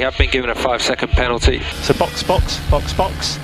Have been given a five second penalty. So box, box, box, box.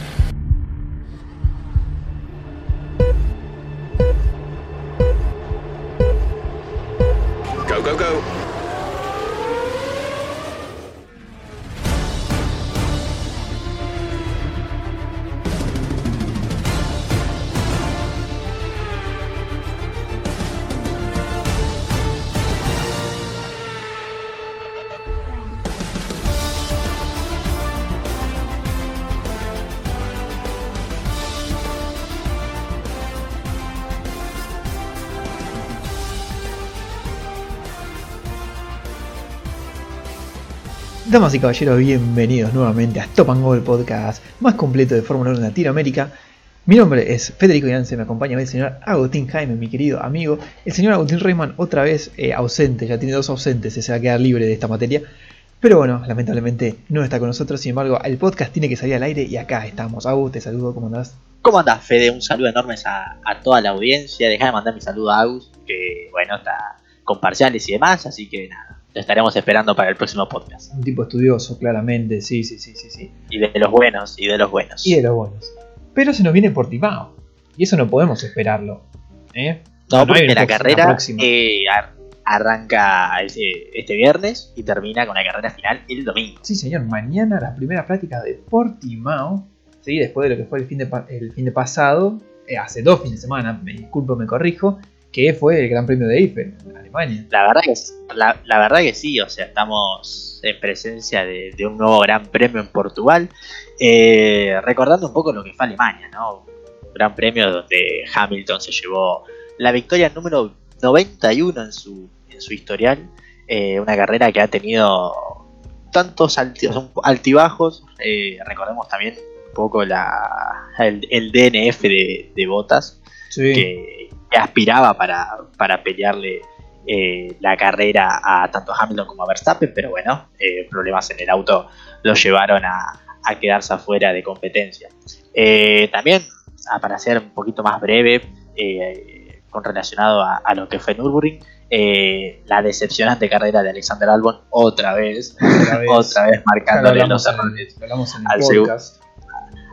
Damas y caballeros, bienvenidos nuevamente a Stop and Go, podcast más completo de Fórmula 1 en Latinoamérica. Mi nombre es Federico Yance, me acompaña el señor Agustín Jaime, mi querido amigo. El señor Agustín Reyman, otra vez eh, ausente, ya tiene dos ausentes, se va a quedar libre de esta materia. Pero bueno, lamentablemente no está con nosotros, sin embargo, el podcast tiene que salir al aire y acá estamos. Agus, te saludo, ¿cómo andás? ¿Cómo andás, Fede? Un saludo enorme a, a toda la audiencia. Deja de mandar mi saludo a Agus, que bueno, está con parciales y demás, así que nada, lo estaremos esperando para el próximo podcast. Un tipo estudioso, claramente, sí, sí, sí, sí, sí. Y de los buenos, y de los buenos. Y de los buenos. Pero se nos viene Portimao. Y eso no podemos esperarlo. ¿eh? No, porque la carrera eh, ar- arranca este, este viernes y termina con la carrera final el domingo. Sí, señor, mañana las primeras prácticas de Portimao, ¿sí? después de lo que fue el fin de, el fin de pasado, eh, hace dos fines de semana, me disculpo, me corrijo, que fue el Gran Premio de Eiffel, en Alemania. La verdad que, la, la verdad que sí, o sea, estamos en presencia de, de un nuevo gran premio en Portugal. Eh, recordando un poco lo que fue Alemania, ¿no? Un gran premio donde Hamilton se llevó la victoria número 91 en su, en su historial. Eh, una carrera que ha tenido tantos alti- altibajos. Eh, recordemos también un poco la, el, el DNF de, de Botas Sí. que, que aspiraba para, para pelearle eh, la carrera a tanto Hamilton como a Verstappen, pero bueno, eh, problemas en el auto lo llevaron a, a quedarse afuera de competencia. Eh, también, ah, para ser un poquito más breve, con relacionado a, a lo que fue Nürburgring, la decepcionante carrera de Alexander Albon otra vez, Otra vez. otra marcándole los errores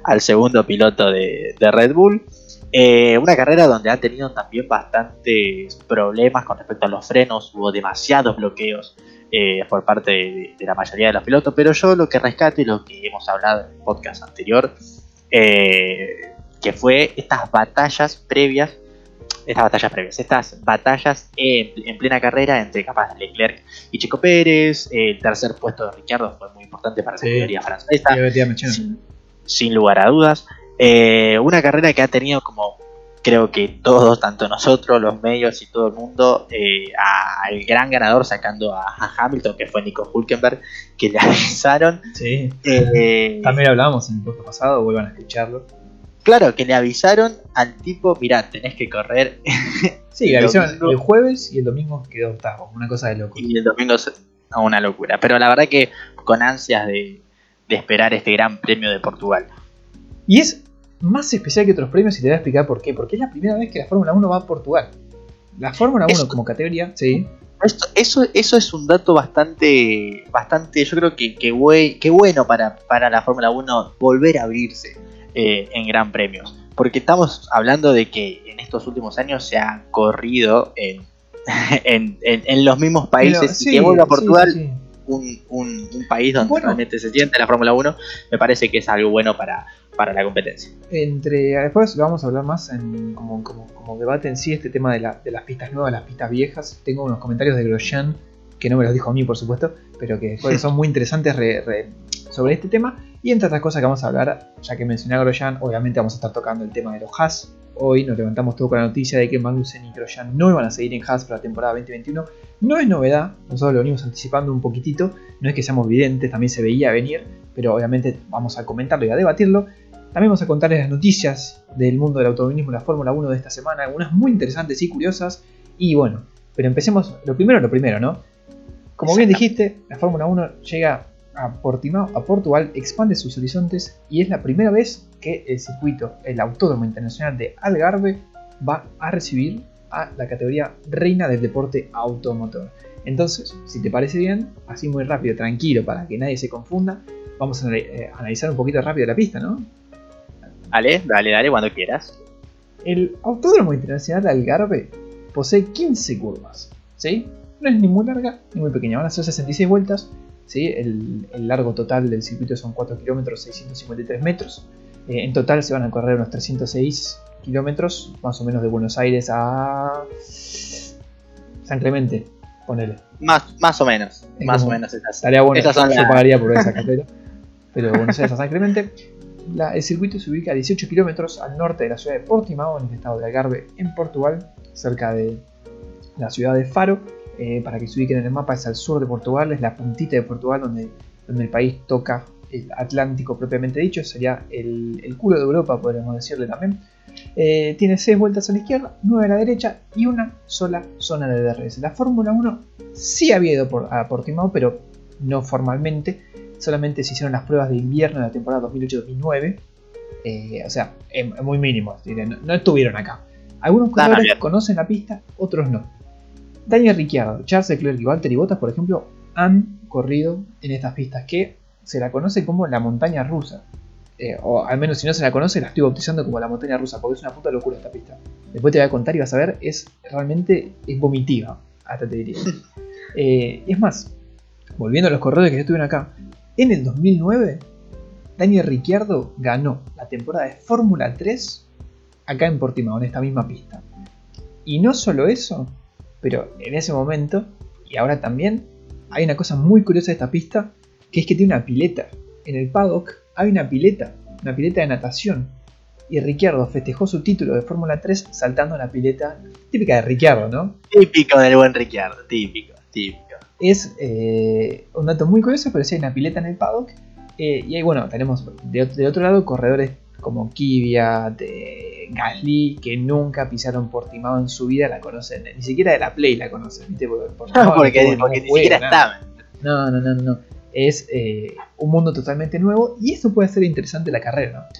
al segundo piloto de, de Red Bull. Eh, una carrera donde ha tenido también bastantes problemas con respecto a los frenos, hubo demasiados bloqueos eh, por parte de, de la mayoría de los pilotos, pero yo lo que rescato y lo que hemos hablado en el podcast anterior, eh, que fue estas batallas previas, estas batallas previas, estas batallas en, en plena carrera entre capaz Leclerc y Chico Pérez, el tercer puesto de Ricciardo fue muy importante para la Sí. escudería francesa, sin lugar a dudas. Eh, una carrera que ha tenido como creo que todos, tanto nosotros, los medios y todo el mundo, eh, al gran ganador sacando a, a Hamilton, que fue Nico Hulkenberg, que le avisaron. Sí. eh, También hablábamos en el podcast pasado, vuelvan a escucharlo. claro, que le avisaron al tipo, mirá, tenés que correr Sí, El avisaron el jueves y el domingo quedó octavo, una cosa de loco. y el domingo es una locura. Pero la verdad que con ansias de, de esperar este gran premio de Portugal. Y es más especial que otros premios y te voy a explicar por qué. Porque es la primera vez que la Fórmula 1 va a Portugal. La Fórmula 1 Eso- como categoría, sí. Esto- eso, eso es un dato bastante, bastante yo creo que, que, bue- que bueno para, para la Fórmula 1 volver a abrirse eh, en gran premios. Porque estamos hablando de que en estos últimos años se ha corrido en, en, en- en los mismos países Pero, y que vuelva a Portugal, sí, sí. Un, un- un país donde Bueno. realmente se siente la Fórmula 1, me parece que es algo bueno para, para la competencia. Entre, después lo vamos a hablar más en, como, como, como debate en sí, este tema de, la- de las pistas nuevas, las pistas viejas. Tengo unos comentarios de Grosjean, que no me los dijo a mí, por supuesto, pero que después son muy interesantes re- re- sobre este tema. Y entre otras cosas que vamos a hablar, ya que mencioné a Grosjean, obviamente vamos a estar tocando el tema de los Haas. Hoy nos levantamos todo con la noticia de que Magnussen y Grosjean no iban a seguir en Haas para la temporada 2021. No es novedad, nosotros lo venimos anticipando un poquitito, no es que seamos videntes, también se veía venir, pero obviamente vamos a comentarlo y a debatirlo. También vamos a contarles las noticias del mundo del automovilismo la Fórmula 1 de esta semana, algunas muy interesantes y curiosas. Y bueno, pero empecemos, lo primero, lo primero, ¿no? Como bien dijiste, la Fórmula 1 llega a Portimao, a Portugal, expande sus horizontes y es la primera vez que el circuito, el Autódromo Internacional de Algarve, va a recibir a la categoría reina del deporte automotor. Entonces, si te parece bien, así muy rápido, tranquilo, para que nadie se confunda, vamos a eh, analizar un poquito rápido la pista, ¿no? Dale, dale, dale, cuando quieras. El Autódromo Internacional de Algarve posee 15 curvas, ¿sí? No es ni muy larga ni muy pequeña, van a ser 66 vueltas, ¿sí? El, el largo total del circuito son 4 kilómetros 653 metros. Eh, en total se van a correr unos 306 kilómetros, más o menos de Buenos Aires a San Clemente, ponele. Más, más o menos, Es más o menos esas. Estaría bueno, Esas son yo las- pagaría por esa cartera. Pero de Buenos Aires a San Clemente. El circuito se ubica a 18 kilómetros al norte de la ciudad de Portimao, en el estado de Algarve, en Portugal, cerca de la ciudad de Faro. Eh, para que se ubiquen en el mapa, es al sur de Portugal, es la puntita de Portugal donde, donde el país toca el Atlántico propiamente dicho, sería el, el culo de Europa, podríamos decirle también. Eh, tiene 6 vueltas a la izquierda, 9 a la derecha y una sola zona de DRS. La Fórmula 1 sí había ido por, a Portimao, pero no formalmente. Solamente se hicieron las pruebas de invierno de la temporada 2008-2009. Eh, o sea, em- muy mínimos. diré, No, no estuvieron acá. Algunos corredores conocen la pista, otros no. Daniel Ricciardo, Charles Leclerc y Valtteri Bottas, por ejemplo, han corrido en estas pistas que se la conoce como la montaña rusa. Eh, o al menos si no se la conoce, la estoy bautizando como la montaña rusa, porque es una puta locura esta pista. Después te voy a contar y vas a ver, es realmente es vomitiva, hasta te diría. Eh, y es más, volviendo a los corredores que ya estuvieron acá, en el 2009, Daniel Ricciardo ganó la temporada de Fórmula 3 acá en Portimao, en esta misma pista. Y no solo eso, pero en ese momento, y ahora también, hay una cosa muy curiosa de esta pista, que es que tiene una pileta. En el paddock hay una pileta, una pileta de natación. Y Ricciardo festejó su título de Fórmula 3 saltando en la pileta típica de Ricciardo, ¿no? Típico del buen Ricciardo, típico, típico. Es eh, un dato muy curioso, pero sí hay una pileta en el paddock. eh, y ahí, bueno, tenemos de, de otro lado corredores como Kvyat, de Gasly, que nunca pisaron Portimao en su vida, la conocen, ni siquiera de la Play la conocen, ¿viste? Porque, Portimao no porque tuvo porque ni siquiera nada. estaban. No, no, no, no. Es eh, un mundo totalmente nuevo y esto puede ser interesante la carrera, ¿no?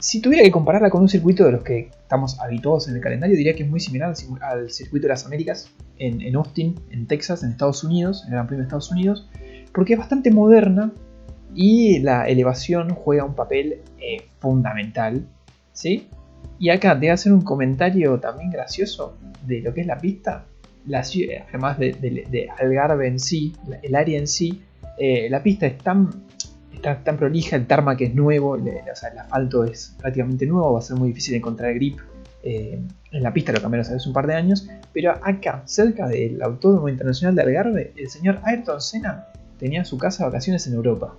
Si tuviera que compararla con un circuito de los que estamos habituados en el calendario, diría que es muy similar al, circuito de las Américas en, Austin, en Texas, en Estados Unidos, en el Gran Premio de Estados Unidos, porque es bastante moderna y la elevación juega un papel eh, fundamental, ¿sí? Y acá te voy a hacer un comentario también gracioso de lo que es la pista. Además de, de- de Algarve en sí, el área en sí, eh, la pista es tan, está tan prolija, el tarmac es nuevo, le- o sea, el asfalto es prácticamente nuevo, va a ser muy difícil encontrar grip eh, en la pista, lo cambiaron hace un par de años. Pero acá, cerca del Autódromo Internacional de Algarve, el señor Ayrton Senna tenía su casa de vacaciones en Europa.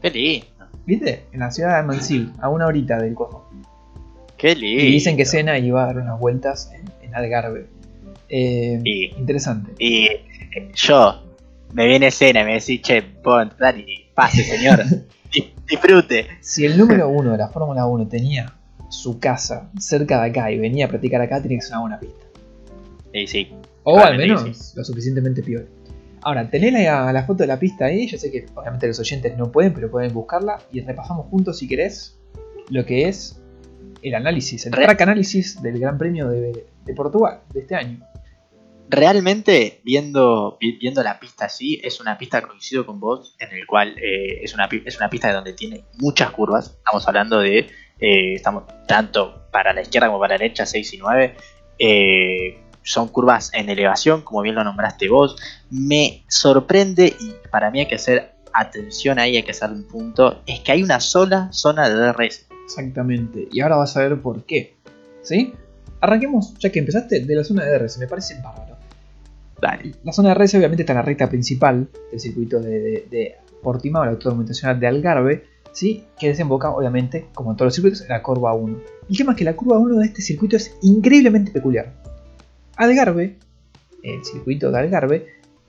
Qué lindo, ¿Viste? En la ciudad de Mansil, a una horita del cojo. qué lindo. Y dicen que Senna iba a dar unas vueltas en, en Algarve. Eh, Y- Interesante. Y eh, yo, me viene escena y me decís, che, pon, dale, pase, señor. Di- Disfrute. Si el número uno de la Fórmula 1 tenía su casa cerca de acá y venía a practicar acá, tiene que ser una buena pista. Y sí, O al menos lo suficientemente peor. Ahora, tenés la, la foto de la pista ahí. Yo sé que obviamente los oyentes no pueden, pero pueden buscarla. Y repasamos juntos, si querés, lo que es el análisis, el track análisis del Gran Premio de, de Portugal de este año. Realmente viendo, vi- viendo la pista así, es una pista coincido con vos, en el cual eh, es, una, es una pista donde tiene muchas curvas. Estamos hablando de, eh, estamos tanto para la izquierda como para la derecha, 6 y 9. Eh, son curvas en elevación, como bien lo nombraste vos. Me sorprende y para mí hay que hacer atención ahí, hay que hacer un punto, es que hay una sola zona de DRS. Exactamente. Y ahora vas a ver por qué. ¿Sí? Arranquemos, ya que empezaste, de la zona de DRS. Me parece bárbaro. La zona de RS obviamente está en la recta principal del circuito de, de, de Portimao, el Autódromo Internacional de Algarve, ¿sí? que desemboca obviamente, como en todos los circuitos, en la curva 1. El tema es que la curva 1 de este circuito es increíblemente peculiar. Algarve, el circuito de Algarve,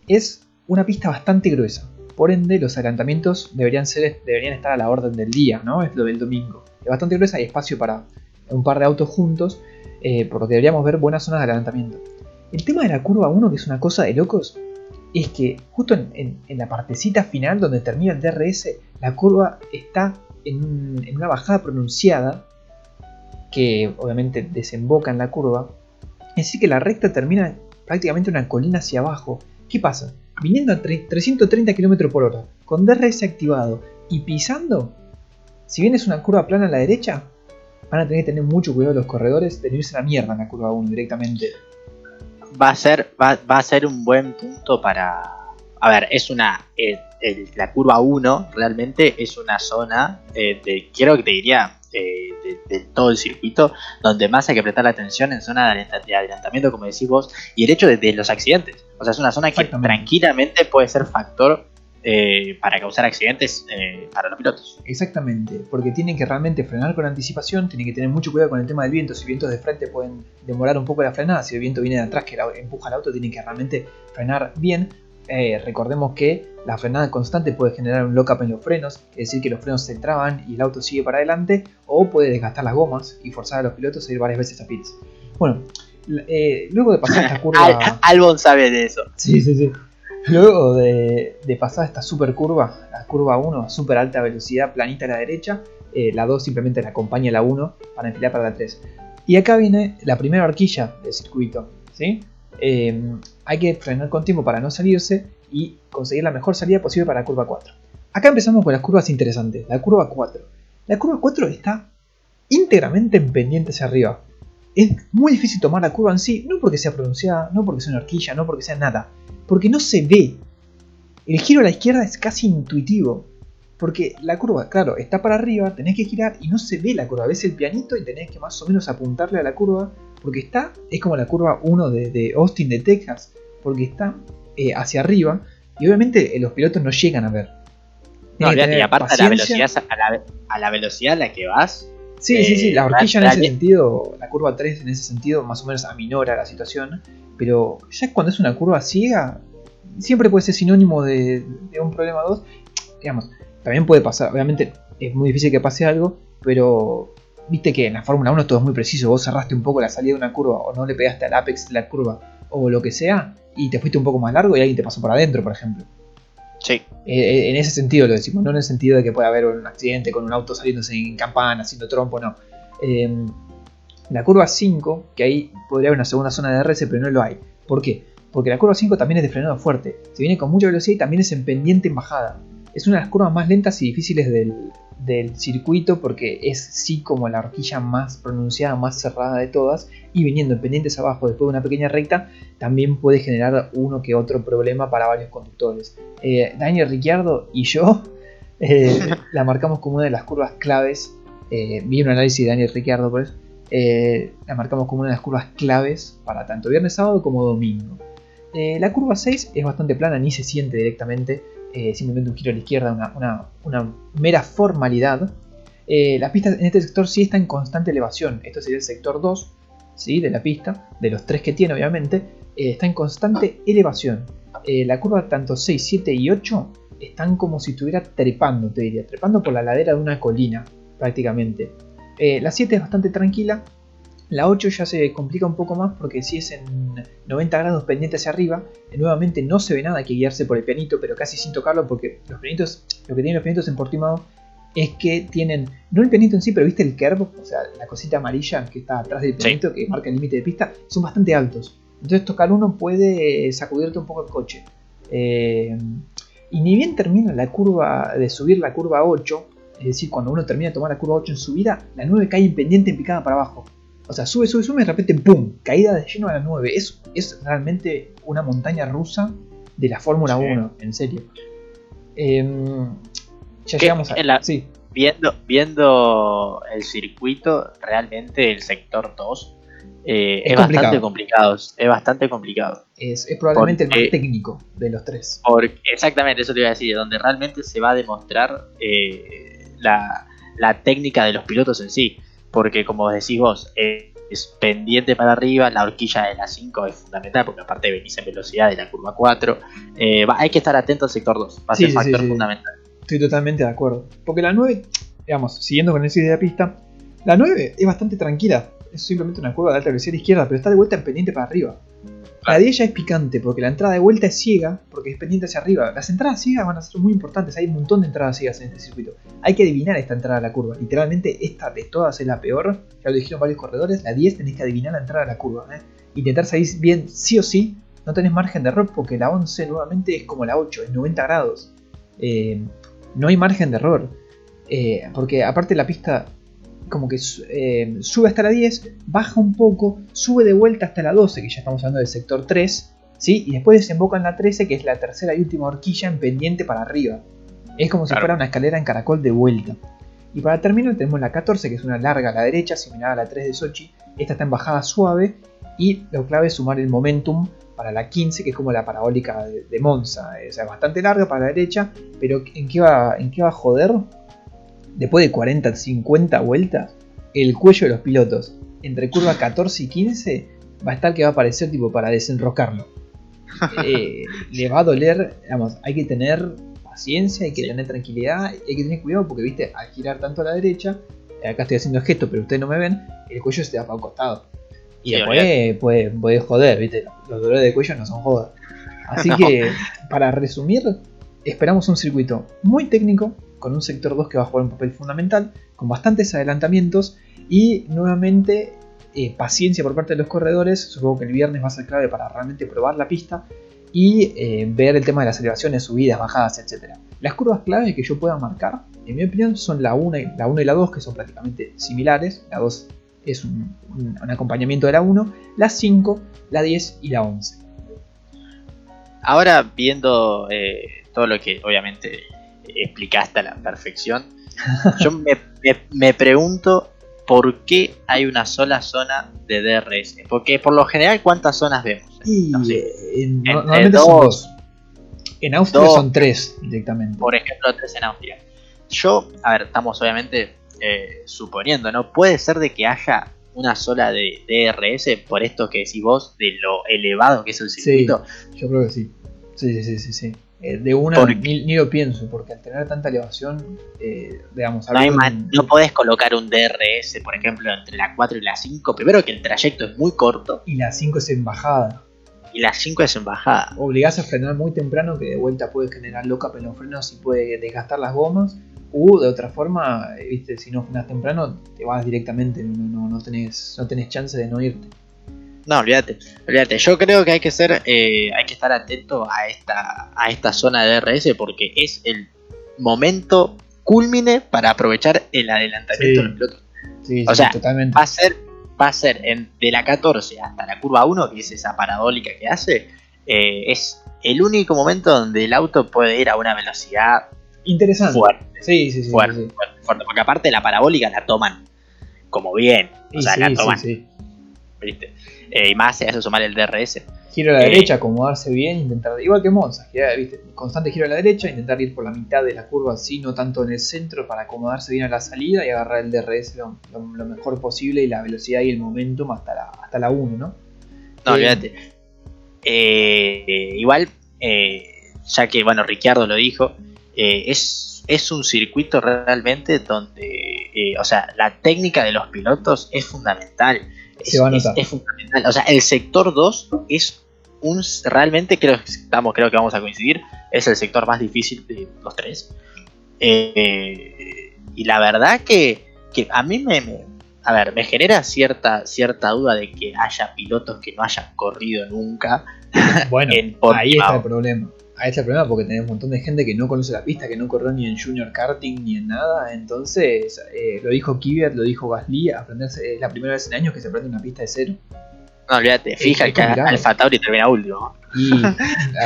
es una pista bastante gruesa. Por ende, los adelantamientos deberían, ser, deberían estar a la orden del día, ¿no? Es lo del domingo. Es bastante gruesa, hay espacio para un par de autos juntos, eh, por lo que deberíamos ver buenas zonas de adelantamiento. El tema de la curva 1, que es una cosa de locos, es que justo en, la partecita final donde termina el DRS, la curva está en una bajada pronunciada, que obviamente desemboca en la curva. Es decir, que la recta termina prácticamente una colina hacia abajo. ¿Qué pasa? Viniendo a 330 km por hora, con DRS activado y pisando, si bien es una curva plana a la derecha, van a tener que tener mucho cuidado los corredores de no irse a la mierda en la curva 1 directamente. Va a ser, va, va a ser un buen punto para. A ver, es una. eh, el- la curva 1 realmente es una zona eh, de. Quiero que te diría. eh, de, de todo el circuito donde más hay que prestar la atención en zona de, adelanta- de adelantamiento, como decís vos, y el hecho de, de los accidentes. O sea, es una zona que tranquilamente puede ser factor eh, para causar accidentes eh, para los pilotos. Exactamente, porque tienen que realmente frenar con anticipación, tienen que tener mucho cuidado con el tema del viento. Si vientos de frente pueden demorar un poco la frenada, si el viento viene de atrás que empuja el auto, tienen que realmente frenar bien. Eh, recordemos que la frenada constante puede generar un lock-up en los frenos, es decir, que los frenos se traban y el auto sigue para adelante, o puede desgastar las gomas y forzar a los pilotos a ir varias veces a pits. Bueno, eh, luego de pasar esta curva. Al- Albon sabe de eso. Sí, sí, sí. Luego de, pasar esta super curva, la curva 1, super alta velocidad, planita a la derecha, eh, la 2 simplemente la acompaña a la 1 para enfilar para la 3. Y acá viene la primera horquilla del circuito, ¿sí? Eh, hay que frenar con tiempo para no salirse y conseguir la mejor salida posible para la curva 4. Acá empezamos con las curvas interesantes, la curva 4. La curva 4 está íntegramente en pendiente hacia arriba. Es muy difícil tomar la curva en sí, no porque sea pronunciada, no porque sea una horquilla, no porque sea nada, porque no se ve. El giro a la izquierda es casi intuitivo, porque la curva, claro, está para arriba, tenés que girar y no se ve la curva, ves el pianito y tenés que más o menos apuntarle a la curva, porque está, es como la curva 1 de, de Austin de Texas, porque está eh, hacia arriba y obviamente eh, los pilotos no llegan a ver. No, y aparte a la, paciencia. velocidad, a, la, a la velocidad a la que vas, Sí, sí, sí, la Eh, horquilla en ese sentido, la curva 3 en ese sentido más o menos aminora la situación, pero ya cuando es una curva ciega, siempre puede ser sinónimo de, de un problema 2. Digamos, también puede pasar, obviamente es muy difícil que pase algo, pero viste que en la Fórmula 1 todo es muy preciso, vos cerraste un poco la salida de una curva o no le pegaste al apex de la curva o lo que sea y te fuiste un poco más largo y alguien te pasó por adentro, por ejemplo. Sí, Eh, en ese sentido lo decimos, no en el sentido de que pueda haber un accidente con un auto saliéndose en campana, haciendo trompo, no. Eh, la curva 5, que ahí podría haber una segunda zona de RS, pero no lo hay. ¿Por qué? Porque la curva 5 también es de frenado fuerte. Se viene con mucha velocidad y también es en pendiente en bajada. Es una de las curvas más lentas y difíciles del, del circuito porque es sí como la horquilla más pronunciada, más cerrada de todas. Y viniendo en pendientes abajo después de una pequeña recta, también puede generar uno que otro problema para varios conductores. Eh, Daniel Ricciardo y yo eh, la marcamos como una de las curvas claves. Eh, vi un análisis de Daniel Ricciardo por eso. La marcamos como una de las curvas claves para tanto viernes, sábado como domingo. La curva 6 es bastante plana, ni se siente directamente, eh, simplemente un giro a la izquierda, una, una- mera formalidad. Eh, la pista en este sector sí está en constante elevación, esto sería el sector 2 ¿sí? de la pista, de los tres que tiene obviamente, eh, está en constante elevación. Eh, la curva tanto 6, 7 y 8 están como si estuviera trepando, te diría, trepando por la ladera de una colina prácticamente. La 7 es bastante tranquila, la 8 ya se complica un poco más porque si es en 90 grados pendiente hacia arriba, eh, nuevamente no se ve nada, hay que guiarse por el pianito, pero casi sin tocarlo porque los pianitos, lo que tienen los pianitos en Portimao es que tienen, no el pianito en sí, pero viste el curve, o sea, la cosita amarilla que está atrás del pianito que marca el límite de pista, son bastante altos. Entonces tocar uno puede sacudirte un poco el coche. Eh, y ni bien termina la curva de subir la curva 8, es decir, cuando uno termina de tomar la curva 8 en subida, la 9 cae en pendiente en picada para abajo. O sea, sube, sube, sube y de repente ¡pum! Caída de lleno a la 9. Es, es realmente una montaña rusa de la Fórmula Sí. 1, en serio. Em, ya llegamos a. En la- Sí, viendo, viendo el circuito, realmente el sector 2 eh, Es es, complicado. bastante complicado. Es bastante complicado. es, es probablemente el más técnico de los tres. Porque, exactamente, eso te iba a decir, donde realmente se va a demostrar eh, la, la técnica de los pilotos en sí. Porque como decís vos, eh, es pendiente para arriba, la horquilla de la 5 es fundamental, porque aparte venís en velocidad de la curva 4. eh, va- hay que estar atento al sector 2, va a ser sí, factor sí, sí. fundamental. Estoy totalmente de acuerdo. Porque la 9, digamos, siguiendo con el de la pista, la 9 es bastante tranquila. Es simplemente una curva de alta velocidad izquierda, pero está de vuelta en pendiente para arriba. La 10 ya es picante porque la entrada de vuelta es ciega porque es pendiente hacia arriba. Las entradas ciegas van a ser muy importantes. Hay un montón de entradas ciegas en este circuito. Hay que adivinar esta entrada a la curva. Literalmente, esta de todas es la peor. Ya lo dijeron varios corredores. La 10 tenés que adivinar la entrada a la curva. ¿eh? Intentar salir bien sí o sí. No tenés margen de error porque la 11 nuevamente es como la 8, es 90 grados. Eh, no hay margen de error. Eh, porque aparte la pista como que eh, sube hasta la 10, baja un poco, sube de vuelta hasta la 12, que ya estamos hablando del sector 3, ¿sí? y después desemboca en la 13, que es la tercera y última horquilla en pendiente para arriba. Es como si fuera una escalera en caracol de vuelta. Y para terminar tenemos la 14, que es una larga a la derecha, similar a la 3 de Sochi. Esta está en bajada suave y lo clave es sumar el momentum para la 15, que es como la parabólica de, Monza. O sea, bastante larga para la derecha, pero ¿en qué va, en qué va a joder? Después de 40, 50 vueltas, el cuello de los pilotos entre curva 14 y 15 va a estar que va a aparecer tipo para desenroscarlo. Eh, le va a doler, digamos, hay que tener paciencia, hay que tener tranquilidad, hay que tener cuidado porque, viste, al girar tanto a la derecha, eh, acá estoy haciendo el gesto, pero ustedes no me ven, el cuello se da para un costado. Y después puede, puede, joder, viste, los dolores de cuello no son jodas. Así que, para resumir, esperamos un circuito muy técnico, con un sector 2 que va a jugar un papel fundamental, con bastantes adelantamientos y nuevamente eh, paciencia por parte de los corredores. Supongo que el viernes va a ser clave para realmente probar la pista y eh, ver el tema de las elevaciones, subidas, bajadas, etc. Las curvas clave que yo pueda marcar, en mi opinión, son la 1 y la, 1 y la 2, que son prácticamente similares. La 2 es un, acompañamiento de la 1, la 5, la 10 y la 11. Ahora viendo eh, todo lo que obviamente explicaste a la perfección. Yo me, pregunto por qué hay una sola zona de DRS. Porque por lo general, ¿cuántas zonas vemos? en, normalmente son dos. En Austria son tres directamente. Por ejemplo, tres en Austria. Yo, a ver, estamos obviamente eh, suponiendo, ¿no? Puede ser de que haya una sola de DRS por esto que decís vos, de lo elevado que es el circuito. yo creo que sí. Sí, sí, sí, sí. Eh, de una ni, lo pienso, porque al tener tanta elevación, eh, digamos, no, no podés colocar un DRS, por ejemplo, entre la 4 y la 5. Primero que el trayecto es muy corto. Y la 5 es en bajada. Y la 5 es en bajada. Obligás a frenar muy temprano, que de vuelta puede generar loca en los frenos y puede desgastar las gomas. U de otra forma, eh, viste, si no frenas temprano, te vas directamente, no, no, tenés, no tenés chance de no irte. No, olvídate, olvídate. Yo creo que hay que ser, eh, hay que estar atento a esta, a esta zona de DRS porque es el momento culmine para aprovechar el adelantamiento de los pilotos. o sea, va a ser, va a ser de la 14 hasta la curva 1, que es esa parabólica que hace, eh, es el único momento donde el auto puede ir a una velocidad interesante. Fuerte. Sí, sí, sí. Fuerte, fuerte, porque aparte la parabólica la toman como bien. O sea, la toman. ¿viste? Eh, y más a eso sumar el DRS. Giro a la eh, derecha, acomodarse bien, intentar. Igual que Monza, constante giro a la derecha, intentar ir por la mitad de la curva, así, no tanto en el centro, para acomodarse bien a la salida y agarrar el DRS lo, mejor posible y la velocidad y el momentum hasta la, hasta la 1, ¿no? No, fíjate. Eh, igual, ya que, bueno, Ricciardo lo dijo, es, es un circuito realmente donde, o sea, la técnica de los pilotos es fundamental es, fundamental. O sea, el sector 2 es un. Realmente creo, estamos, creo que vamos a coincidir. Es el sector más difícil de los tres. Eh, y la verdad que, que a mí me, A ver, me genera cierta, cierta duda de que haya pilotos que no hayan corrido nunca. Bueno, ahí está el problema a ese problema porque tenés un montón de gente que no conoce la pista, que no corrió ni en Junior Karting ni en nada. Entonces, eh, lo dijo Kvyat, lo dijo Gasly, aprenderse, es la primera vez en años que se aprende una pista de cero. No, olvídate, fija que Alfa Tauri termina último. Y la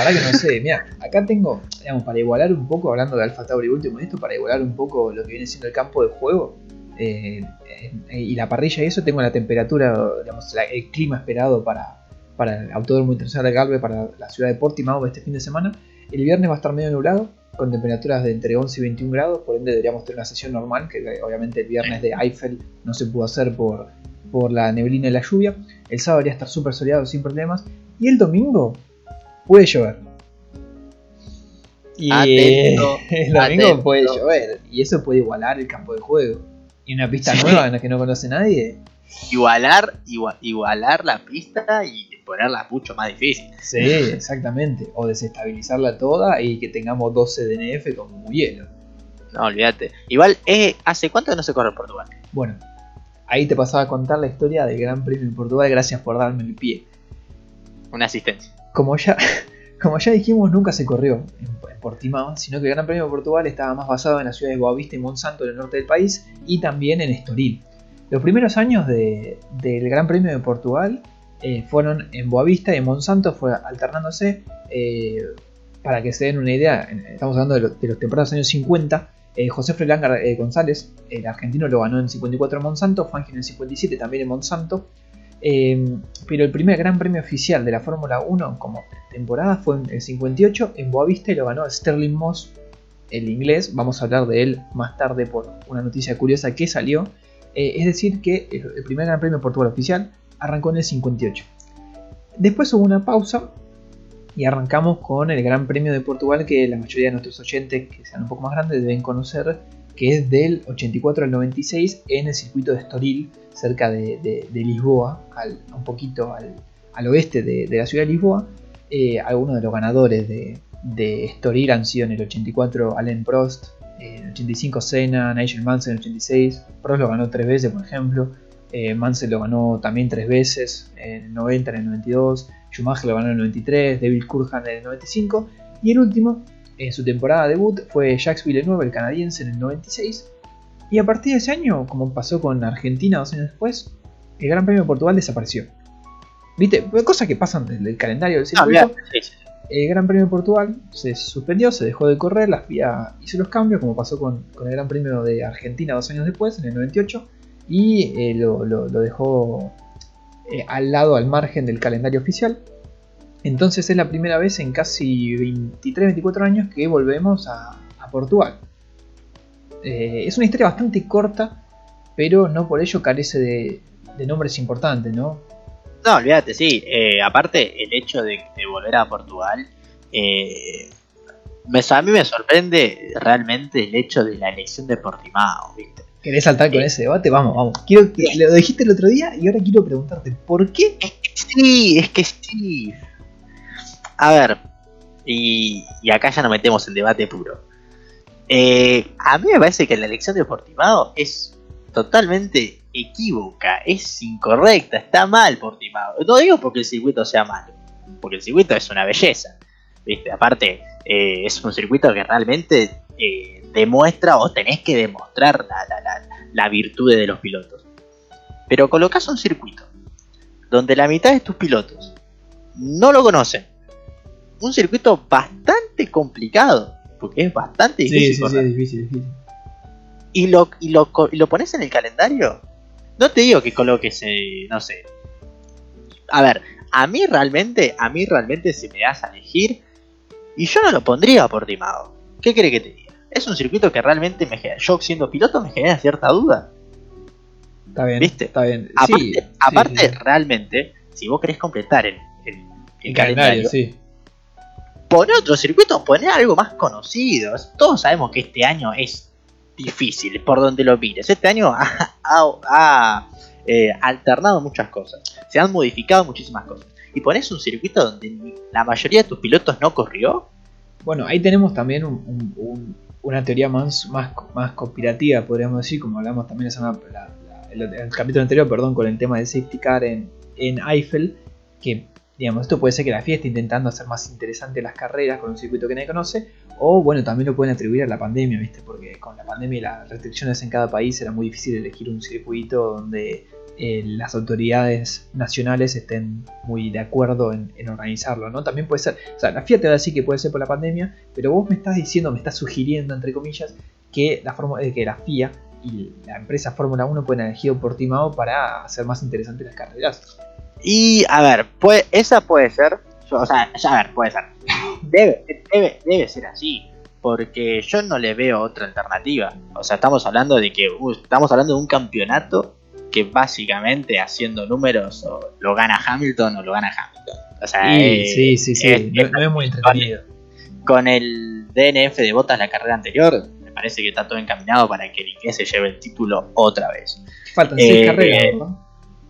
verdad que no sé, mira, acá tengo, digamos, para igualar un poco, hablando de Alfa Tauri último, esto, para igualar un poco lo que viene siendo el campo de juego eh, eh, y la parrilla y eso, tengo la temperatura, digamos, el clima esperado para, para el Autódromo Internacional de Galve, para la ciudad de Portimao este fin de semana. El viernes va a estar medio nublado, con temperaturas de entre 11 y 21 grados, por ende deberíamos tener una sesión normal, que obviamente el viernes de Eiffel no se pudo hacer por, por la neblina y la lluvia. El sábado debería estar súper soleado sin problemas. Y el domingo puede llover. Y el domingo puede llover. Y eso puede igualar el campo de juego. Y una pista nueva en la que no conoce nadie igualar, igua- igualar la pista y ponerla mucho más difícil. Sí, exactamente. O desestabilizarla toda y que tengamos 12 DNF como muy hielo. No, olvídate. Igual, eh, ¿hace cuánto que no se corre en Portugal? Bueno, ahí te pasaba a contar la historia del Gran Premio de Portugal. Gracias por darme el pie. Una asistencia. Como ya, como ya dijimos, nunca se corrió en, en Portimao, sino que el Gran Premio de Portugal estaba más basado en las ciudades de Boavista y Monsanto en el norte del país y también en Estoril. Los primeros años de- del Gran Premio de Portugal eh, fueron en Boavista y en Monsanto, fue alternándose. eh, para que se den una idea, estamos hablando de, lo- de los temporadas años 50. eh, José eh, González, el argentino, lo ganó en 54 en Monsanto, Fangio en el 57 también en Monsanto. Pero el primer gran premio oficial de la Fórmula 1 como temporada fue en el 58 en Boavista y lo ganó Sterling Moss, el inglés. Vamos a hablar de él más tarde por una noticia curiosa que salió. Eh, es decir, que el, primer gran premio de Portugal oficial arrancó en el 58. Después hubo una pausa y arrancamos con el Gran Premio de Portugal que la mayoría de nuestros oyentes que sean un poco más grandes deben conocer, que es del 84 al 96 en el circuito de Estoril, cerca de, Lisboa, al- un poquito al, oeste de, la ciudad de Lisboa. Eh, algunos de los ganadores de, de Estoril han sido en el 84 Alain Prost, en el 85 Senna, Nigel Mansell en el 86, Prost lo ganó tres veces por ejemplo, eh, Mansell lo ganó también tres veces, en el 90, en el 92, Schumacher lo ganó en el 93, David Coulthard en el 95 y el último, en su temporada debut, fue Jacques Villeneuve, el canadiense, en el 96. Y a partir de ese año, como pasó con Argentina dos años después, el Gran Premio de Portugal desapareció. ¿Viste? Cosas que pasan del, calendario del No, circuito. olvídate, sí, sí, sí. El Gran Premio de Portugal se suspendió, se dejó de correr, la FIA hizo los cambios, como pasó con, el Gran Premio de Argentina dos años después, en el 98, y eh, lo, dejó eh, al lado, al margen del calendario oficial. Entonces es la primera vez en casi 23-24 años que volvemos a, Portugal. Eh, es una historia bastante corta, pero no por ello carece de nombres importantes, ¿no? No, olvídate, sí. Eh, aparte, el hecho de, de volver a Portugal, eh, me- a mí me sorprende realmente el hecho de la elección de Portimao, ¿viste? ¿Querés saltar con ese debate? Vamos, vamos. Quiero que, lo dijiste el otro día y ahora quiero preguntarte, ¿por qué? Sí, es que sí. A ver, y, y acá ya nos metemos en debate puro. Eh, a mí me parece que la elección de Portimao es totalmente equívoca, es incorrecta, está mal Portimao. No digo porque el circuito sea malo, porque el circuito es una belleza. ¿viste? Aparte, eh, es un circuito que realmente eh, demuestra o tenés que demostrar la, la, la, la virtud de los pilotos. Pero colocas un circuito donde la mitad de tus pilotos no lo conocen. Un circuito bastante complicado, porque es bastante difícil. correr. difícil, difícil. Y, lo, y, lo, y lo pones en el calendario. No te digo que coloques, eh, no sé. A ver, a mí realmente, a mí realmente si me das a elegir, y yo no lo pondría por Timado. ¿Qué crees que te diga? Es un circuito que realmente me genera, yo siendo piloto me genera cierta duda. Está bien, ¿Viste? está bien. Aparte, Sí, aparte sí. realmente, si vos querés completar el, el- el el calendario, calendario, sí. poner otro circuito, poner algo más conocido. Todos sabemos que este año es difícil, por donde lo mires. Este año ha, eh, alternado muchas cosas, se han modificado muchísimas cosas. Y pones un circuito donde la mayoría de tus pilotos no corrió. Bueno, ahí tenemos también un- un- un- una teoría más, más, más conspirativa, podríamos decir, como hablamos también la- el, capítulo anterior, perdón, con el tema del safety car en, en Eiffel, que digamos, esto puede ser que la FIA esté intentando hacer más interesantes las carreras con un circuito que nadie conoce, o bueno, también lo pueden atribuir a la pandemia, ¿viste? Porque con la pandemia y las restricciones en cada país era muy difícil elegir un circuito donde eh, las autoridades nacionales estén muy de acuerdo en, organizarlo, ¿no? También puede ser, o sea, la FIA te va a decir que puede ser por la pandemia, pero vos me estás diciendo, me estás sugiriendo, entre comillas, que la, forma, eh, que la FIA y la empresa Fórmula 1 pueden haber elegido Portimao para hacer más interesantes las carreras. Y a ver, esa puede ser. Yo- o sea, ya, a ver, puede ser. Debe, debe, debe ser así. Porque yo no le veo otra alternativa. O sea, estamos hablando de que uh, estamos hablando de un campeonato que básicamente haciendo números o lo gana Hamilton o lo gana Hamilton. O sea, eh, sí, sí, sí, eh, no, no es muy entretenido. con el DNF de Botas la carrera anterior, me parece que está todo encaminado para que el inglés se lleve el título otra vez. Faltan 6 eh, carreras, ¿verdad?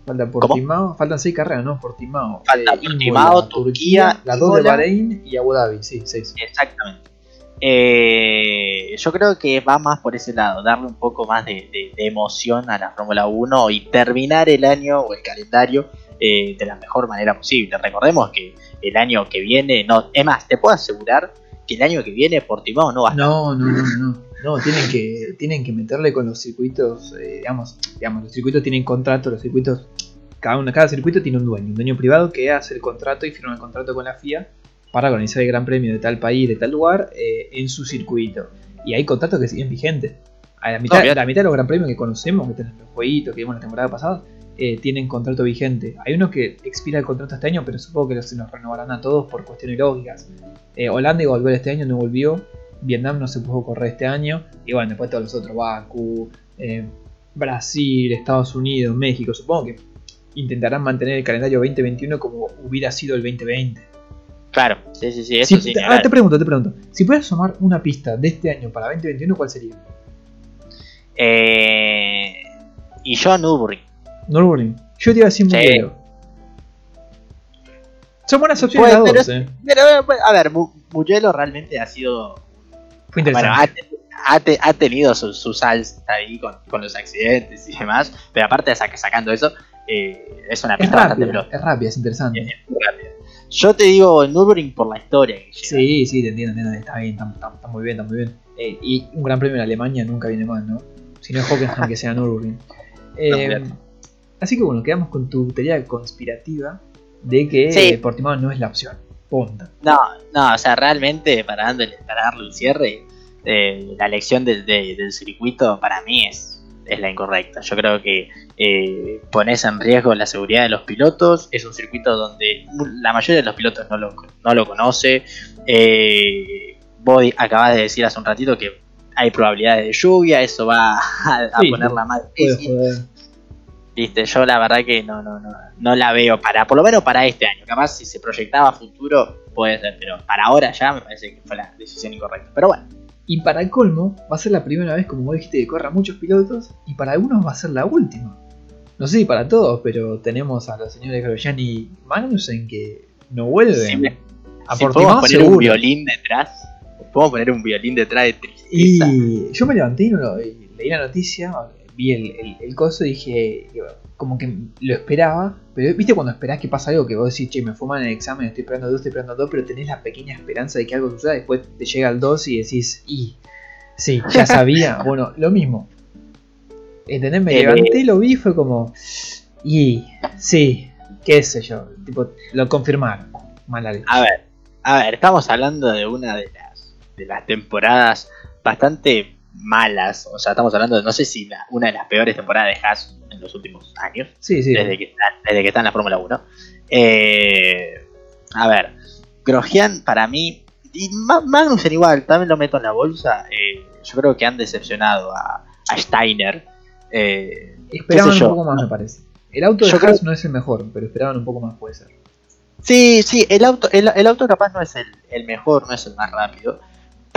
Falta Portimao, faltan 6 carreras, ¿no? Portimao. Falta eh, Portimao, Turquía, las dos de. Bahrein y Abu Dhabi, sí, 6. Exactamente. Eh, yo creo que va más por ese lado, darle un poco más de, de- de emoción a la Fórmula 1 y terminar el año o el calendario eh, de la mejor manera posible. Recordemos que el año que viene, no, es más, te puedo asegurar que el año que viene Portimao no va a estar. No, no, no, no. No, tienen que, tienen que meterle con los circuitos, eh, digamos, digamos, los circuitos tienen contrato, los circuitos, cada, una, cada circuito tiene un dueño, un dueño privado que hace el contrato y firma el contrato con la FIA para organizar el Gran Premio de tal país, de tal lugar, eh, en su circuito. Y hay contratos que siguen vigentes. A la mitad, bien. la mitad de los Gran Premios que conocemos, que tenemos los jueguitos que vimos la temporada pasada, eh, tienen contrato vigente. Hay unos que expira el contrato este año, pero supongo que los- se nos renovarán a todos por cuestiones lógicas. Eh, Holanda iba a volver este año, no volvió. Vietnam no se pudo correr este año. Y bueno, después todos los otros, Baku, eh, Brasil, Estados Unidos, México. Supongo que intentarán mantener el calendario 2021 como hubiera sido el 2020. Claro, sí, sí, sí, eso Si- sí. te, ni ah, te pregunto, te pregunto. Si pudieras sumar una pista de este año para 2021, ¿cuál sería? Eh, y yo Nürburgring. Nürburgring. Yo te iba a decir Sí. Mugello. Son buenas opciones las pero dos, eh. Pero, a ver, Mu- Mugello realmente ha sido Fue Bueno, interesante. ha, ha te- ha tenido su, su salsa ahí con, con los accidentes y demás, pero aparte de sac- sacando eso, eh, es una pista bastante veloz. es rápida, es interesante. Es muy rápida. Yo te digo Nürburgring por la historia que. Sí, sí, te entiendo, entiendo. Está bien, está, está- está muy bien, está muy bien. Eh, y un gran premio en Alemania nunca viene mal, ¿no? Si no es Hockenheim, que sea Nürburgring. Eh, así que bueno, quedamos con tu teoría conspirativa de que Sí. Portimao no es la opción. Punta. No, no, o sea, realmente para, dándole- para darle un cierre, eh, la elección del, de- del circuito para mí es, es la incorrecta. Yo creo que eh, pones en riesgo la seguridad de los pilotos. Es un circuito donde la mayoría de los pilotos no lo, no lo conoce. Eh, vos acabas de decir hace un ratito que hay probabilidades de lluvia, eso va a, a Sí, ponerla más difícil. Viste, yo la verdad que no, no, no, no la veo para, por lo menos para este año. Capaz si se proyectaba a futuro puede ser, pero para ahora ya me parece que fue la decisión incorrecta. Pero bueno, Y para el colmo, va a ser la primera vez, como vos dijiste, que corran muchos pilotos. Y para algunos va a ser la última. No sé si para todos, pero tenemos a los señores Grosjean y Magnussen que no vuelven. me- a si podemos poner un violín detrás, podemos poner un violín detrás de tristeza. Y yo me levanté y, no lo- y leí la noticia, vi el, el- el coso y dije, como que lo esperaba, pero viste cuando esperás que pasa algo que vos decís, che, me fuman el examen, estoy esperando dos, estoy esperando dos, pero tenés la pequeña esperanza de que algo suceda, después te llega el 2 y decís, y sí, ya sabía, bueno, lo mismo. ¿Entendés? Me levanté, lo vi, fue como, y sí, qué sé yo, tipo, lo confirmaron. Mala leche. A ver, a ver, estamos hablando de una de las, de las temporadas bastante malas. O sea, estamos hablando de, no sé si la- una de las peores temporadas de Haas en los últimos años. Sí, sí. desde, que está, desde que está en la Fórmula 1. Eh, a ver, Grosjean para mí, y Ma- Magnussen igual, también lo meto en la bolsa. eh, yo creo que han decepcionado a, a Steiner. Eh, Esperaban un poco más, me parece. El auto de Yo creo- Haas no es el mejor, pero esperaban un poco más, puede ser. Sí, sí, el auto, el, el auto capaz no es el, el mejor, no es el más rápido.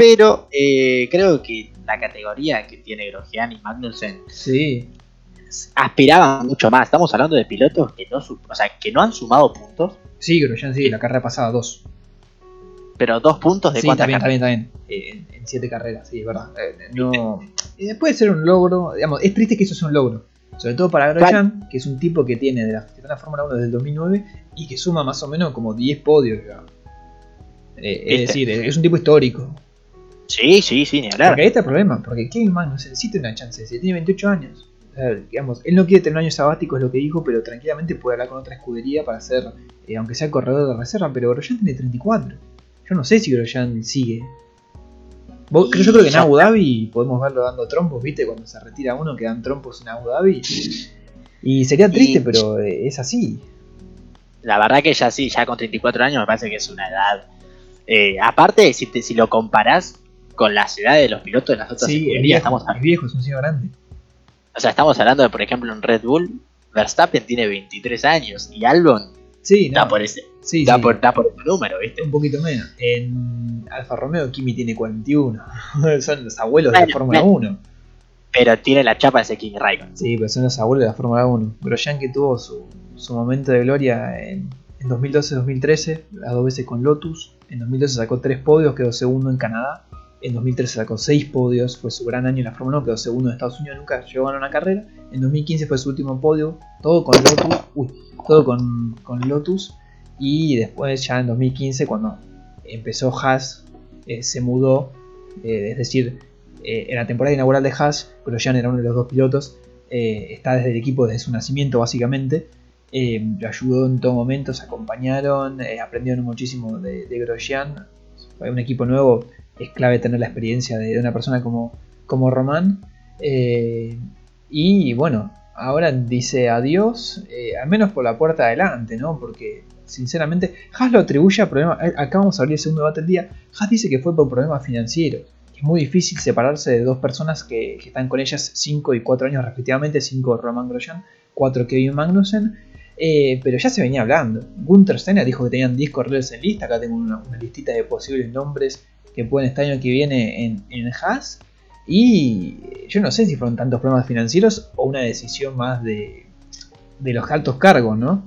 Pero eh, creo que la categoría que tiene Grosjean y Magnussen Sí, aspiraban mucho más. Estamos hablando de pilotos que no, o sea, que no han sumado puntos, sí, Grosjean sí, la carrera pasada, dos. pero dos puntos de Sí, cuántas también, también, también. Eh, en, en siete carreras, sí, es verdad. Eh, no, puede ser un logro, digamos, es triste que eso sea un logro. Sobre todo para Grosjean, que es un tipo que tiene de la, que la Fórmula 1 desde el 2009 y que suma más o menos como 10 podios. Eh, es ¿Viste? decir, es un tipo histórico. Sí, sí, sí, ni hablar. Porque ahí está el problema, porque Kevin Magnussen necesita una chance, si tiene 28 años. O sea, digamos, él no quiere tener un año sabático, es lo que dijo, pero tranquilamente puede hablar con otra escudería para ser, eh, aunque sea corredor de reserva, pero Grosjean tiene 34. Yo no sé si Grosjean sigue. Vos- Y Yo creo que en Abu Dhabi podemos verlo dando trompos, ¿viste? Cuando se retira uno que dan trompos en Abu Dhabi. Y sería triste, Y- pero eh, es así. La verdad que ya sí, ya con 34 años me parece que es una edad. eh, aparte, si, te- si lo comparás con las edades de los pilotos de las otras Sí, escuderías, estamos, es viejo, es un señor grande. o sea, estamos hablando de, por ejemplo, en Red Bull, Verstappen tiene 23 años y Albon Sí, no, da por ese, sí, da sí. por, da por ese número, ¿viste? Un poquito menos. En Alfa Romeo, Kimi tiene 41. Son los abuelos de la Fórmula bueno. 1. pero tiene la chapa de ese King Raikkonen. Sí, pero son los abuelos de la Fórmula 1. Grosjean que tuvo su, su momento de gloria en, en 2012-2013, las dos veces con Lotus. En 2012 sacó tres podios, quedó segundo en Canadá. En 2013 sacó seis podios, fue su gran año en la Fórmula 1, quedó segundo en Estados Unidos, nunca llegó a una carrera. En 2015 fue su último podio, todo con Lotus. Uy, todo con, Lotus. Y después ya en 2015 cuando empezó Haas, eh, se mudó, eh, es decir, eh, en la temporada inaugural de Haas, Grosjean era uno de los dos pilotos, está desde el equipo desde su nacimiento básicamente, lo ayudó en todo momento, se acompañaron, aprendieron muchísimo de, de Grosjean, fue un equipo nuevo, es clave tener la experiencia de, una persona como, como Román, eh, y bueno, ahora dice adiós, eh, al menos por la puerta de adelante, ¿no? Porque sinceramente, Haas lo atribuye a problemas. eh, Acá vamos a abrir el segundo debate del día. Haas dice que fue por problemas financieros. Es muy difícil separarse de dos personas que, están con ellas 5 y 4 años respectivamente: 5 Roman Grosjean, 4 Kevin Magnussen. Pero ya se venía hablando. Gunther Steiner dijo que tenían 10 corredores en lista. Acá tengo una, una listita de posibles nombres que pueden estar el año que viene en, en Haas. Y yo no sé si fueron tantos problemas financieros o una decisión más de, de los altos cargos, ¿no?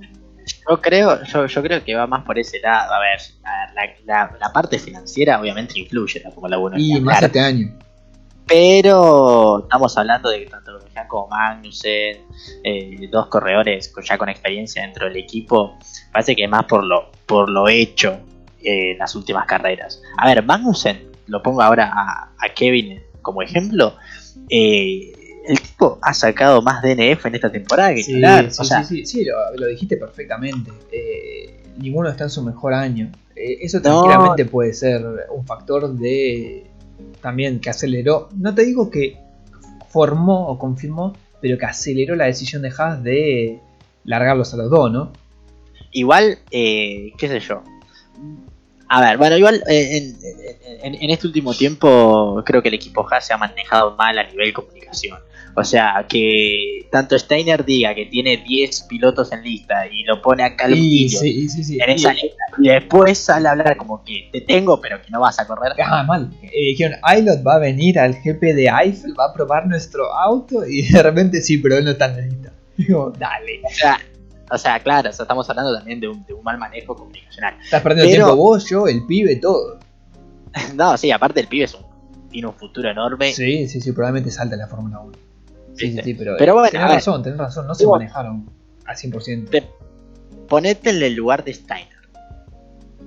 Yo creo, yo, yo creo que va más por ese lado. A ver, a ver, la, la- la parte financiera obviamente influye la Fórmula 1. Y más este año. Pero estamos hablando de que tanto Grosjean como Magnussen, eh, dos corredores ya con experiencia dentro del equipo, parece que más por lo, por lo hecho en las últimas carreras. A ver, Magnussen, lo pongo ahora a, a Kevin como ejemplo, eh, el tipo ha sacado más DNF en esta temporada que Sí, titular. sí, o sea, sí, sí, sí, lo, lo dijiste perfectamente. Eh, ninguno está en su mejor año. Eh, eso No. tranquilamente puede ser un factor de también que aceleró. No te digo que formó o confirmó, pero que aceleró la decisión de Haas de largarlos a los dos, ¿no? Igual, eh, qué sé yo. A ver, bueno, igual eh, en, en- en este último tiempo creo que el equipo Haas se ha manejado mal a nivel comunicación. O sea, que tanto Steiner diga que tiene 10 pilotos en lista y lo pone a Calum sí, sí, sí. en esa lista y después sale a hablar como que te tengo pero que no vas a correr. Ah, mal. Eh, dijeron, Ailot va a venir al GP de Eiffel, va a probar nuestro auto y de repente sí, pero él no está en la lista. Digo, dale. O sea, o sea, claro, o sea, estamos hablando también de un, de un mal manejo comunicacional. Estás perdiendo Pero- tiempo vos, yo, el pibe, todo. no, sí, aparte el pibe es un, tiene un futuro enorme. Sí, sí, sí, probablemente salta en la Fórmula 1. Sí, sí, sí, pero, Pero bueno, tenés ver. razón, tenés razón, no se manejaron al 100%. Te- ponete en el lugar de Steiner.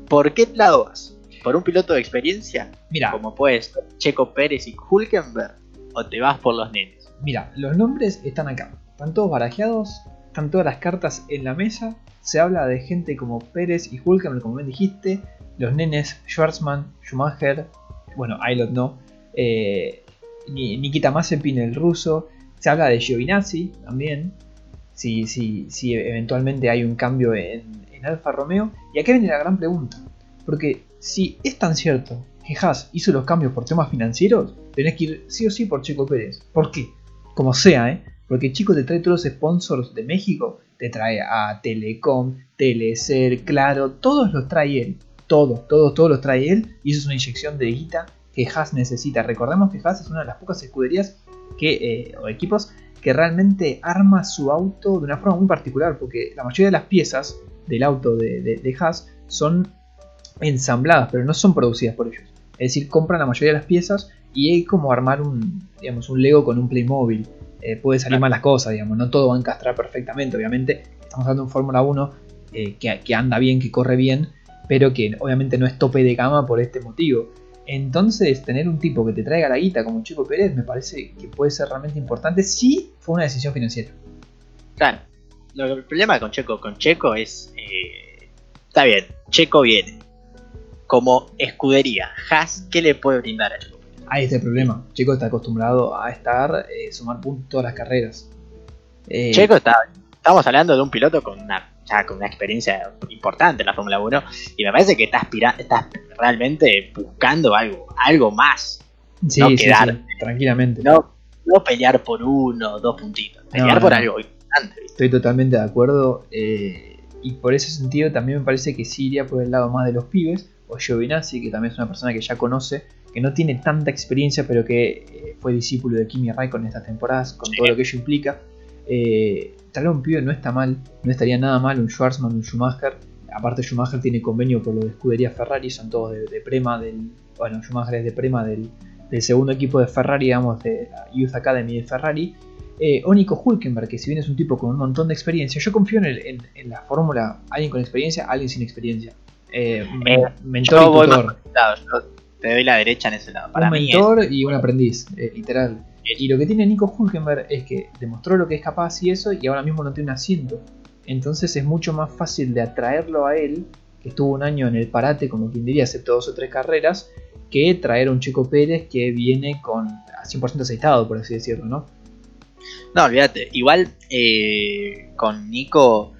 ¿Por qué lado vas? ¿Por un piloto de experiencia? Mira, Como puede ser Checo Pérez y Hulkenberg. ¿O te vas por los nenes? mira, los nombres están acá. Están todos barajeados, están todas las cartas en la mesa. Se habla de gente como Pérez y Hulkenberg, como bien dijiste. Los nenes Schwarzman, Schumacher, bueno, Ailot no. Eh, Ni- Nikita Mazepin, el ruso. Se habla de Giovinazzi también. Si, si, si eventualmente hay un cambio en, en Alfa Romeo. Y acá viene la gran pregunta. Porque si es tan cierto que Haas hizo los cambios por temas financieros, tenés que ir sí o sí por Checo Pérez. ¿Por qué? Como sea, ¿eh? Porque Chico te trae todos los sponsors de México. Te trae a Telecom, Telecer, Claro, todos los trae él. Todos, todos, todos los trae él. Y eso es una inyección de guita que Haas necesita. Recordemos que Haas es una de las pocas escuderías que, eh, o equipos que realmente arma su auto de una forma muy particular. Porque la mayoría de las piezas del auto de, de, Haas son ensambladas, pero no son producidas por ellos. Es decir, compran la mayoría de las piezas y es como armar un, digamos, un Lego con un Playmobil. Eh, puede salir mal las cosas, digamos, no todo va a encastrar perfectamente, obviamente. Estamos hablando de un Fórmula 1 eh, que, que anda bien, que corre bien, pero que obviamente no es tope de gama por este motivo. Entonces, tener un tipo que te traiga la guita como Chico Pérez me parece que puede ser realmente importante si fue una decisión financiera. Claro. El problema con Checo, con Checo es. eh, está bien, Checo viene. Como escudería, Haas, ¿qué le puede brindar a Checo? Ahí está el problema. Chico está acostumbrado a estar, eh, sumar puntos todas las carreras. Eh, Checo está. Estamos hablando de un piloto con una, ya con una experiencia importante en la Fórmula 1. Y me parece que está, aspira- está realmente buscando algo, algo más. sí, no sí, quedar. sí, tranquilamente. No, no pelear por uno o dos puntitos. Pelear No, por no. algo importante. ¿viste? Estoy totalmente de acuerdo. eh, y por ese sentido también me parece que sí iría por el lado más de los pibes. O Giovinazzi, que también es una persona que ya conoce, que no tiene tanta experiencia, pero que eh, fue discípulo de Kimi Raikkonen estas temporadas, con todo lo que ello implica. Eh, traer un pibe no está mal, no estaría nada mal un Schwarzman, un Schumacher. Aparte Schumacher tiene convenio por lo de escudería Ferrari, son todos de, Prema del... Bueno, Schumacher es de Prema del, segundo equipo de Ferrari, digamos, de Youth Academy de Ferrari. Eh, Onico Hulkenberg, que si bien es un tipo con un montón de experiencia, yo confío en, en la fórmula alguien con experiencia, alguien sin experiencia. Eh, eh, mentor y tutor. te doy la derecha en ese lado. un mentor y un aprendiz, eh, literal. Y lo que tiene Nico Hulkenberg es que demostró lo que es capaz y eso, y ahora mismo no tiene un asiento. Entonces es mucho más fácil de atraerlo a él, que estuvo un año en el parate, como quien diría, excepto dos o tres carreras, que traer a un Checo Pérez que viene con a 100% aceitado, por así decirlo, ¿no? No, olvídate. Igual con Nico.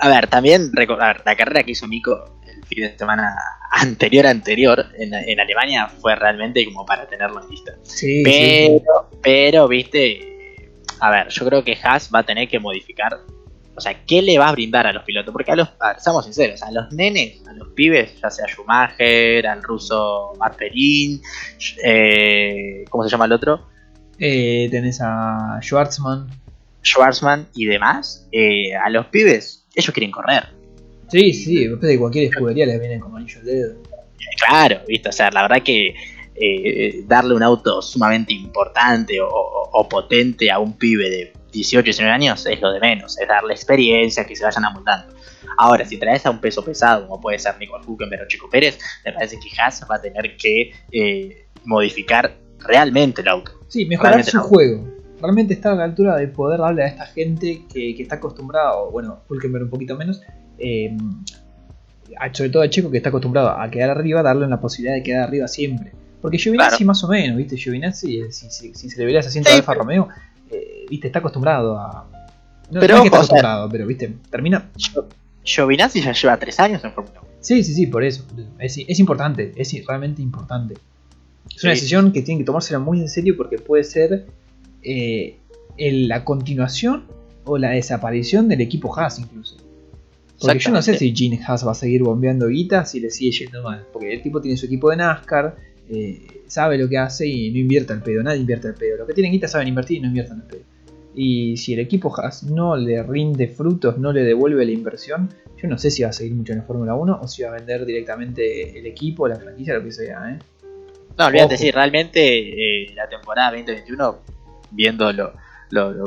A ver, también recordar la carrera que hizo Nico fin de semana anterior anterior en, Alemania fue realmente como para tenerlo en lista. pero, pero, viste, a ver, yo creo que Haas va a tener que modificar. O sea, ¿qué le va a brindar a los pilotos? Porque a los, seamos sinceros, a los nenes, a los pibes, ya sea Schumacher, al ruso Marperin, eh, ¿cómo se llama el otro? Eh, tenés a Schwarzman. Schwarzman y demás, eh, a los pibes, ellos quieren correr. Sí, sí, después de cualquier escudería les vienen como anillo al dedo. Claro, viste, o sea, la verdad que eh, darle un auto sumamente importante o, potente a un pibe de 18, 19 años es lo de menos, es darle experiencia, que se vayan amoldando. Ahora, si traes a un peso pesado, como puede ser Nico Huckenberg o Chico Pérez, me parece que Haas va a tener que eh, modificar realmente el auto. Sí, mejorar su juego. Realmente está a la altura de poder darle a esta gente que, que está acostumbrada, o bueno, Hulkenberg un poquito menos, eh, sobre todo a Checo que está acostumbrado a quedar arriba, darle la posibilidad de quedar arriba siempre. Porque Giovinazzi más o menos, ¿viste? Giovinazzi, eh, si, se le vería ese asiento a Alfa Romeo, eh, ¿viste? Está acostumbrado a... No, pero, es que está acostumbrado, pero, ¿viste? Termina... Giovinazzi ya lleva tres años en Fórmula 1. Sí, sí, sí, por eso. Es, es importante, es realmente importante. Es una decisión que tienen que tomársela muy en serio porque puede ser la continuación o la desaparición del equipo Haas incluso. Porque yo no sé si Gene Haas va a seguir bombeando guita si le sigue yendo mal. Porque el tipo tiene su equipo de NASCAR, eh, sabe lo que hace y no invierte el pedo. Nadie invierte el pedo. Lo que tienen guita saben invertir y no invierten el pedo. Y si el equipo Haas no le rinde frutos, no le devuelve la inversión, yo no sé si va a seguir mucho en la Fórmula 1 o si va a vender directamente el equipo, la franquicia, lo que sea. ¿eh? No, olvídate, sí, realmente eh, la temporada 2021, viendo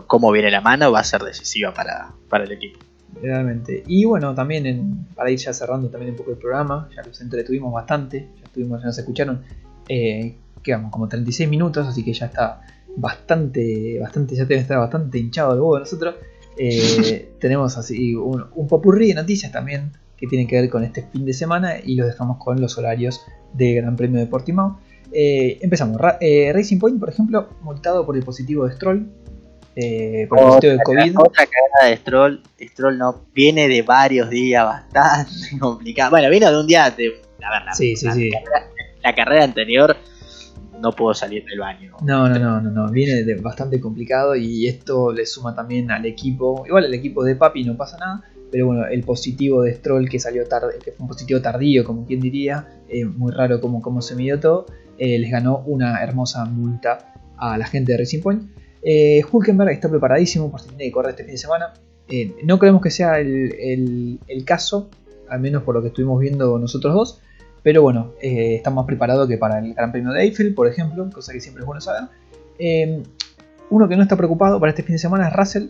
cómo viene la mano, va a ser decisiva para, para el equipo realmente. Y bueno, también para ir ya cerrando también un poco el programa, ya los entretuvimos bastante, ya estuvimos, ya nos escucharon, eh, quedamos como 36 minutos, así que ya está bastante, bastante, ya debe estar bastante hinchado el huevo de nosotros. Eh, tenemos así un, un popurrí de noticias también que tienen que ver con este fin de semana y los dejamos con los horarios del Gran Premio de Portimao. Eh, empezamos. Racing Point, por ejemplo, multado por el positivo de Stroll eh, por el otra, de COVID. Otra cagada de Stroll. Stroll no viene de varios días bastante complicado. Bueno, vino de un día de. A ver, la, sí, sí, sí. la carrera anterior no puedo salir del baño. No, no, no, no, no. viene de bastante complicado y esto le suma también al equipo. Igual el equipo de Papi no pasa nada, pero bueno, el positivo de Stroll que salió tarde, que fue un positivo tardío, como quien diría, eh, muy raro como, como se midió todo, eh, les ganó una hermosa multa a la gente de Racing Point. Eh, Hulkenberg está preparadísimo por si tiene que correr este fin de semana. Eh, no creemos que sea el, caso, al menos por lo que estuvimos viendo nosotros dos. Pero bueno, está más preparado que para el Gran Premio de Eiffel, por ejemplo, cosa que siempre es bueno saber. Uno que no está preocupado para este fin de semana es Russell,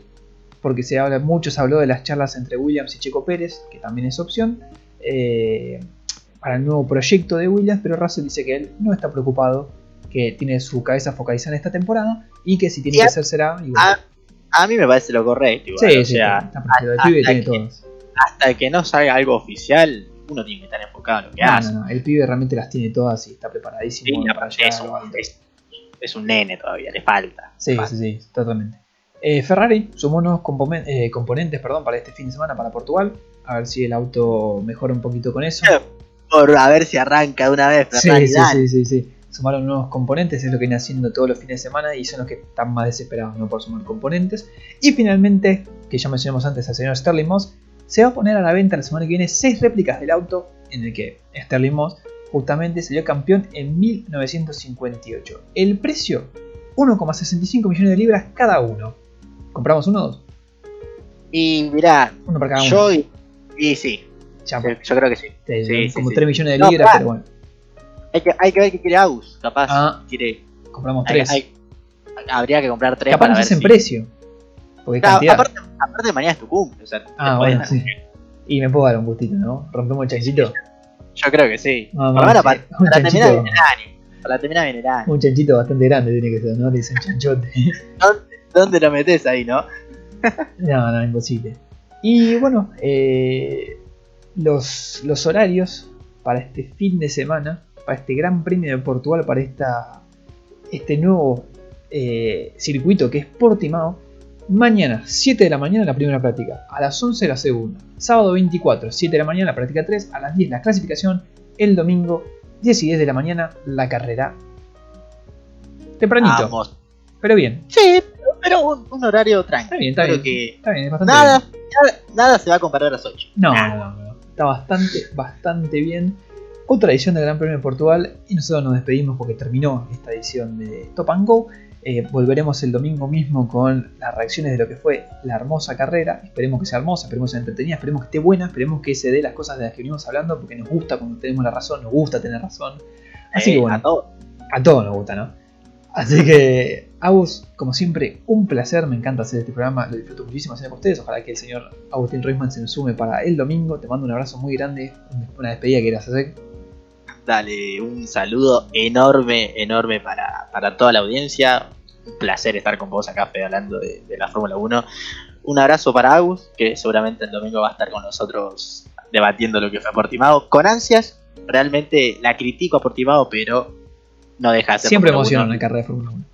porque se habla mucho, se habló de las charlas entre Williams y Checo Pérez, que también es opción, para el nuevo proyecto de Williams, pero Russell dice que él no está preocupado que tiene su cabeza focalizada en esta temporada y que si tiene que hacer será A, mí me parece lo correcto. Igual, sí, o sea, hasta, el pibe tiene hasta que no salga algo oficial, uno tiene que estar enfocado en lo que hace. No, no, el pibe realmente las tiene todas y está preparadísimo. para es, un, es, un nene todavía, le falta. Sí, sí, sí, totalmente. Eh, Ferrari sumó unos eh, componentes perdón, para este fin de semana para Portugal. A ver si el auto mejora un poquito con eso. Por a ver si arranca de una vez. Ferrari, sí, sí, sí, sí, sumaron nuevos componentes, es lo que viene haciendo todos los fines de semana y son los que están más desesperados no por sumar componentes. Y finalmente, que ya mencionamos antes al señor Sterling Moss, se va a poner a la venta la semana que viene 6 réplicas del auto en el que Sterling Moss justamente salió campeón en 1958. El precio, 1,65 millones de libras cada uno. ¿Compramos uno o dos? Y mirá, Uno para cada uno. yo y, y sí, Yo, yo creo que sí. te- sí, sí, como sí. 3 millones de libras, pero bueno, Hay que, hay que ver qué quiere Agus, capaz. Ah. quiere, compramos hay- 3. hay- habría que comprar tres Capaz para ver hacen si- precio. Porque Claro, aparte, aparte mañana es tu cumple, o sea, ah, bueno, sí. Y me puedo dar un gustito, ¿no? Rompemos el chanchito. Yo creo que sí. Ah, Por lo menos sí. para, Un para terminar bien el año. Para terminar bien el año. Un chanchito bastante grande tiene que ser, ¿no? Le dicen chanchote. ¿Dónde lo metes ahí, no? No, no, imposible. Y bueno, eh, los, los horarios para este fin de semana, para este Gran Premio de Portugal, para esta, este nuevo eh, circuito que es Portimao. Mañana, 7 de la mañana, la primera práctica. A las 11 la segunda. Sábado 24, 7 de la mañana, la práctica 3. A las 10 la clasificación. El domingo, 10 y 10 de la mañana, la carrera. Tempranito, Vamos. pero bien. Sí, pero, un, un horario tranquilo. Está bien, está Creo bien. que Está bien, es bastante nada, bien. nada, nada se va a comparar a las 8. No, Nada. no, no, no. Está bastante, bastante bien. Otra edición del Gran Premio de Portugal y nosotros nos despedimos porque terminó esta edición de Top and Go. Eh, volveremos el domingo mismo con las reacciones de lo que fue la hermosa carrera. Esperemos que sea hermosa, esperemos que sea entretenida, esperemos que esté buena, esperemos que se dé las cosas de las que venimos hablando porque nos gusta cuando tenemos la razón, nos gusta tener razón. Así que Eh, bueno, A todos. a todos nos gusta, ¿no? Así que, Agus, como siempre, un placer, me encanta hacer este programa, lo disfruto muchísimo hacer con ustedes. Ojalá que el señor Agustín Reisman se nos sume para el domingo. Te mando un abrazo muy grande, una despedida que quieras hacer. Dale, un saludo enorme, enorme para, para toda la audiencia. Un placer estar con vos acá, Fede, hablando de, de la Fórmula 1. Un abrazo para Agus, que seguramente el domingo va a estar con nosotros debatiendo lo que fue Portimao. Con ansias, realmente la critico a Portimao, pero no deja de ser Siempre Fórmula emociona 1, una carrera de Fórmula 1.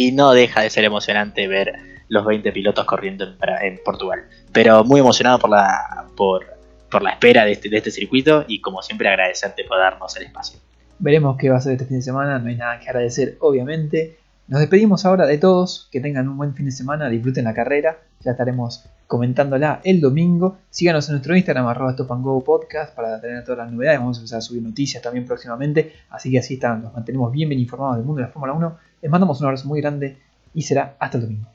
Y no deja de ser emocionante ver los 20 pilotos corriendo en, Portugal. Pero muy emocionado por la, por, por la espera de este, de este circuito y como siempre agradecerte por darnos el espacio. Veremos qué va a ser este fin de semana, no hay nada que agradecer, obviamente. Nos despedimos ahora de todos, que tengan un buen fin de semana, disfruten la carrera, ya estaremos comentándola el domingo. Síganos en nuestro Instagram, arroba Stop Podcast, para tener todas las novedades. Vamos a empezar a subir noticias también próximamente, así que así están, nos mantenemos bien, bien informados del mundo de la Fórmula 1. Les mandamos un abrazo muy grande y será hasta el domingo.